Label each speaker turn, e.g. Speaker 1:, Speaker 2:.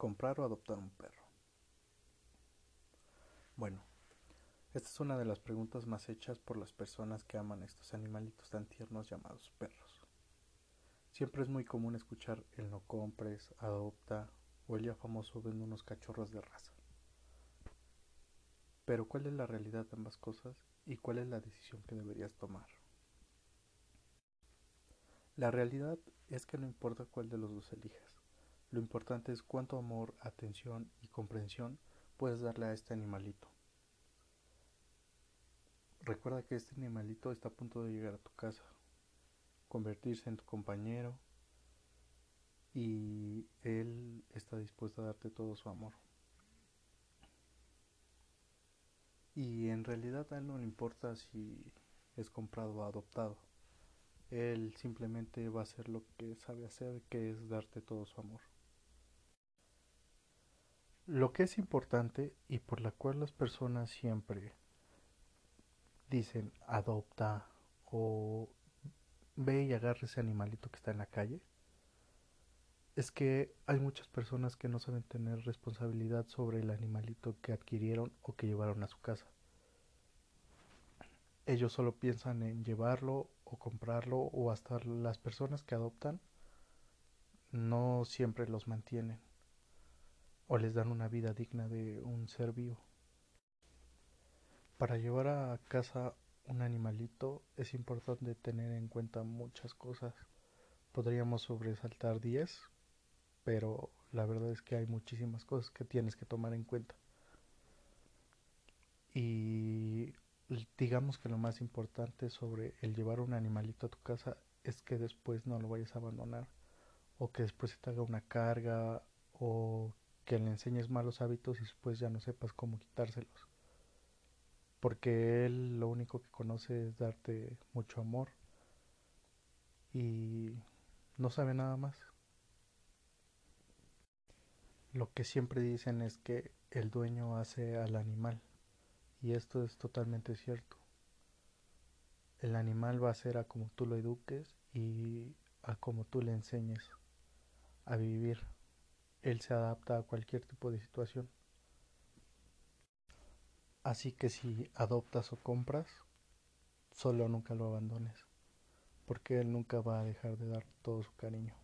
Speaker 1: comprar o adoptar un perro? Bueno, esta es una de las preguntas más hechas por las personas que aman estos animalitos tan tiernos llamados perros. Siempre es muy común escuchar el no compres, adopta o el ya famoso vende unos cachorros de raza. Pero ¿cuál es la realidad de ambas cosas y cuál es la decisión que deberías tomar? La realidad es que no importa cuál de los dos elijas. Lo importante es cuánto amor, atención y comprensión puedes darle a este animalito. Recuerda que este animalito está a punto de llegar a tu casa, convertirse en tu compañero y él está dispuesto a darte todo su amor. Y en realidad a él no le importa si es comprado o adoptado. Él simplemente va a hacer lo que sabe hacer, que es darte todo su amor. Lo que es importante y por la cual las personas siempre dicen adopta o ve y agarra ese animalito que está en la calle, es que hay muchas personas que no saben tener responsabilidad sobre el animalito que adquirieron o que llevaron a su casa. Ellos solo piensan en llevarlo o comprarlo o hasta las personas que adoptan no siempre los mantienen o les dan una vida digna de un ser vivo. Para llevar a casa un animalito es importante tener en cuenta muchas cosas. Podríamos sobresaltar 10, pero la verdad es que hay muchísimas cosas que tienes que tomar en cuenta. Y digamos que lo más importante sobre el llevar un animalito a tu casa es que después no lo vayas a abandonar o que después se te haga una carga o que le enseñes malos hábitos y después ya no sepas cómo quitárselos. Porque él lo único que conoce es darte mucho amor y no sabe nada más. Lo que siempre dicen es que el dueño hace al animal y esto es totalmente cierto. El animal va a ser a como tú lo eduques y a como tú le enseñes a vivir él se adapta a cualquier tipo de situación. Así que si adoptas o compras, solo nunca lo abandones, porque él nunca va a dejar de dar todo su cariño.